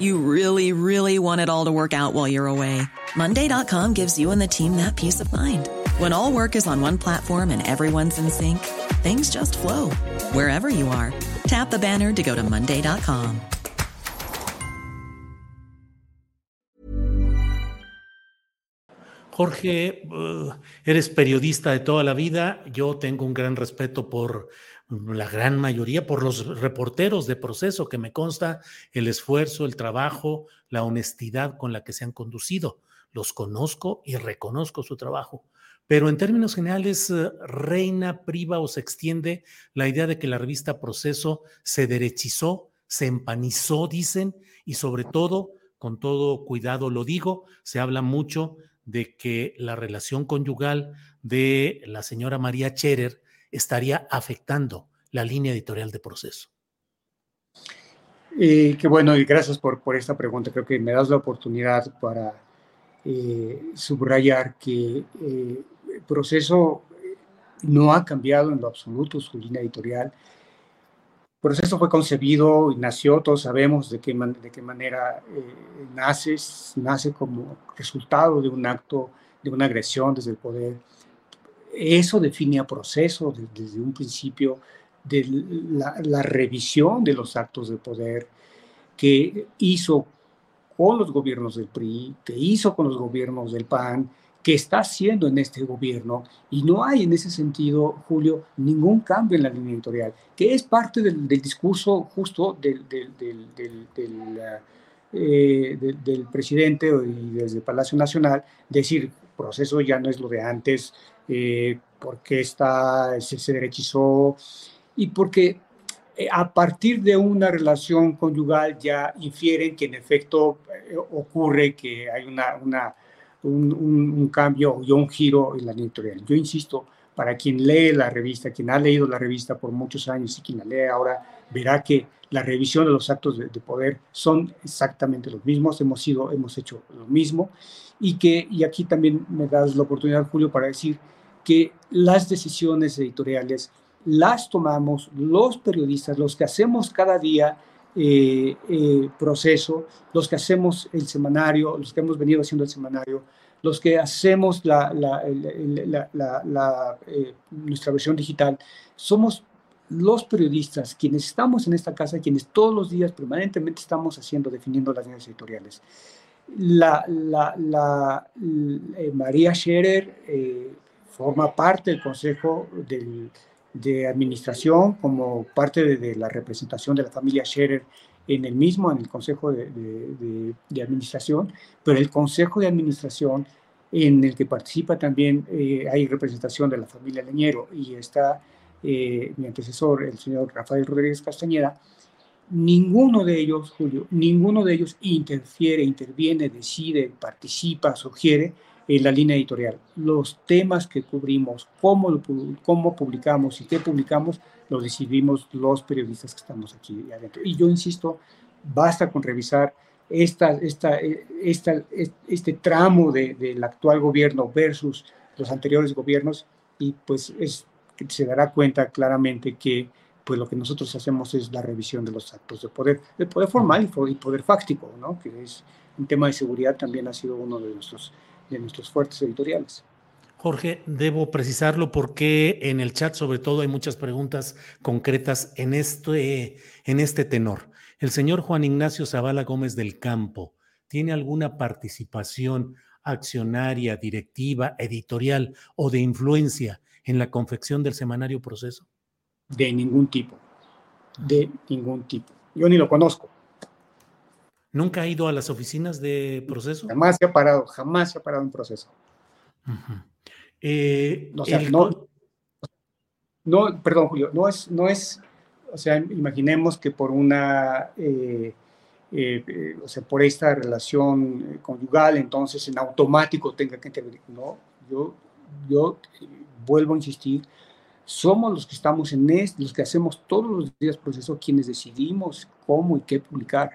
You really, really want it all to work out while you're away. Monday.com gives you and the team that peace of mind. When all work is on one platform and everyone's in sync, things just flow wherever you are. Tap the banner to go to Monday.com. Jorge, uh, eres periodista de toda la vida. Yo tengo un gran respeto por la gran mayoría, por los reporteros de proceso, que me consta el esfuerzo, el trabajo, la honestidad con la que se han conducido. Los conozco y reconozco su trabajo. Pero en términos generales, eh, reina, priva o se extiende la idea de que la revista Proceso se derechizó, se empanizó, dicen, y sobre todo, con todo cuidado lo digo, se habla mucho de que la relación conyugal de la señora María Cherer estaría afectando la línea editorial de proceso. Eh, qué bueno, y gracias por, por esta pregunta. Creo que me das la oportunidad para eh, subrayar que eh, el proceso no ha cambiado en lo absoluto su línea editorial. El proceso fue concebido y nació, todos sabemos de qué, de qué manera eh, nace, nace como resultado de un acto, de una agresión desde el poder eso definía proceso desde, un principio de la, revisión de los actos de poder que hizo con los gobiernos del PRI, que hizo con los gobiernos del PAN, que está haciendo en este gobierno, y no hay en ese sentido, Julio, ningún cambio en la línea editorial, que es parte del, discurso justo del, del, eh, del presidente y desde Palacio Nacional, decir, proceso ya no es lo de antes, eh, porque está, se, derechizó y porque eh, a partir de una relación conyugal ya infieren que en efecto eh, ocurre que hay una, una un, un, cambio y un giro en la editorial. Yo insisto, para quien lee la revista, quien ha leído la revista por muchos años y quien la lee ahora, verá que la revisión de los actos de, de poder son exactamente los mismos, hemos, sido, hemos hecho lo mismo. Y que, y aquí también me das la oportunidad, Julio, para decir que las decisiones editoriales las tomamos los periodistas, los que hacemos cada día eh, eh, proceso, los que hacemos el semanario, los que hemos venido haciendo el semanario, los que hacemos eh, nuestra versión digital, somos los periodistas quienes estamos en esta casa, quienes todos los días permanentemente estamos haciendo, definiendo las líneas editoriales. La, María Scherer forma parte del Consejo de Administración como parte de, la representación de la familia Scherer en el mismo, en el Consejo de, Administración, pero el Consejo de Administración en el que participa también eh, hay representación de la familia Leñero y está eh, mi antecesor, el señor Rafael Rodríguez Castañeda, ninguno de ellos, Julio, ninguno de ellos interfiere, interviene, decide, participa, sugiere en la línea editorial. Los temas que cubrimos, cómo, cómo publicamos y qué publicamos, lo decidimos los periodistas que estamos aquí adentro. Y yo insisto, basta con revisar esta, esta, esta, este tramo de, del actual gobierno versus los anteriores gobiernos y pues es, se dará cuenta claramente que pues lo que nosotros hacemos es la revisión de los actos de poder, de poder formal y poder fáctico, ¿no? que es un tema de seguridad también ha sido uno de nuestros de nuestros fuertes editoriales. Jorge, debo precisarlo porque en el chat sobre todo hay muchas preguntas concretas en este, en este tenor. El señor Juan Ignacio Zavala Gómez del Campo, ¿tiene alguna participación accionaria, directiva, editorial o de influencia en la confección del semanario proceso? De ningún tipo, de ningún tipo. Yo ni lo conozco. ¿Nunca ha ido a las oficinas de proceso? Jamás se ha parado, jamás se ha parado un proceso. Eh, no, perdón, Julio, no es, no es, o sea, imaginemos que por una, eh, eh, o sea, por esta relación conyugal, entonces en automático tenga que intervenir. No, yo, yo vuelvo a insistir, somos los que estamos en esto, los que hacemos todos los días proceso, quienes decidimos cómo y qué publicar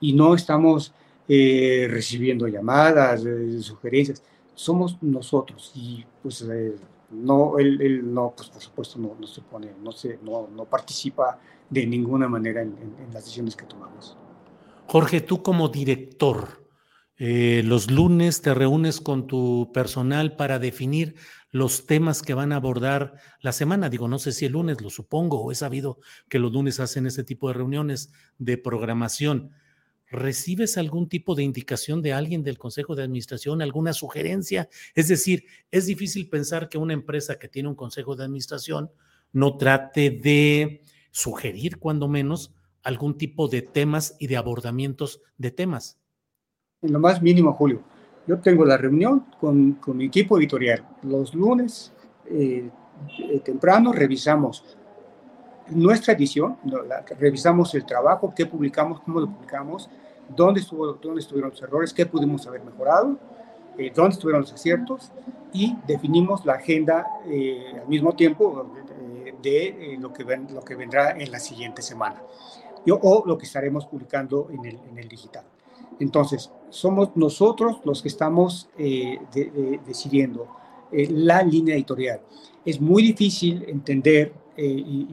y no estamos eh, recibiendo llamadas, eh, sugerencias, somos nosotros y pues eh, no, él, no, pues por supuesto no, no se pone, no, se, no, no participa de ninguna manera en, las decisiones que tomamos. Jorge, tú como director, los lunes te reúnes con tu personal para definir los temas que van a abordar la semana. Digo, no sé si el lunes, lo supongo, o he sabido que los lunes hacen ese tipo de reuniones de programación. ¿Recibes algún tipo de indicación de alguien del Consejo de Administración, alguna sugerencia? Es decir, es difícil pensar que una empresa que tiene un Consejo de Administración no trate de sugerir, cuando menos, algún tipo de temas y de abordamientos de temas. En lo más mínimo, Julio. Yo tengo la reunión con, mi equipo editorial. Los lunes eh, eh, temprano revisamos nuestra edición, revisamos el trabajo, qué publicamos, cómo lo publicamos, dónde, estuvo, dónde estuvieron los errores, qué pudimos haber mejorado, eh, dónde estuvieron los aciertos y definimos la agenda eh, al mismo tiempo eh, de lo, que ven, lo que vendrá en la siguiente semana Yo, o lo que estaremos publicando en el, en el digital. Entonces, somos nosotros los que estamos decidiendo la línea editorial. Es muy difícil entender y,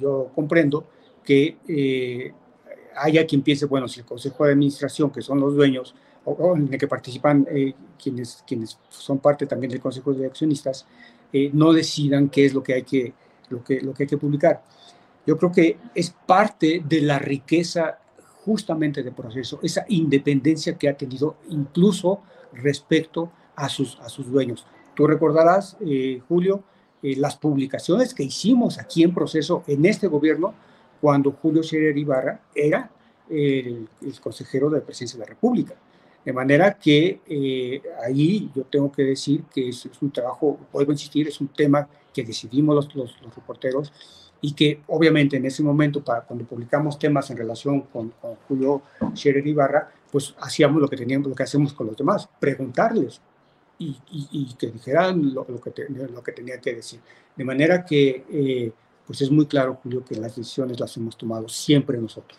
yo comprendo que haya quien piense, bueno, si el Consejo de Administración, que son los dueños, o, en el que participan eh, quienes, quienes son parte también del Consejo de Accionistas, eh, no decidan qué es lo que, hay que, lo, que, lo que hay que publicar. Yo creo que es parte de la riqueza justamente del proceso, esa independencia que ha tenido incluso respecto a sus, a sus dueños. Tú recordarás, eh, Julio, las publicaciones que hicimos aquí en proceso en este gobierno cuando Julio Scherer Ibarra era el, consejero de presidencia de la República. De manera que eh, ahí yo tengo que decir que es, un trabajo, vuelvo a insistir, es un tema que decidimos los, los, reporteros y que obviamente en ese momento, para cuando publicamos temas en relación con, Julio Scherer Ibarra, pues hacíamos lo que teníamos, lo que hacemos con los demás, preguntarles y, y, que dijeran lo, que lo que tenía que decir. De manera que eh, pues es muy claro, Julio, que las decisiones las hemos tomado siempre nosotros.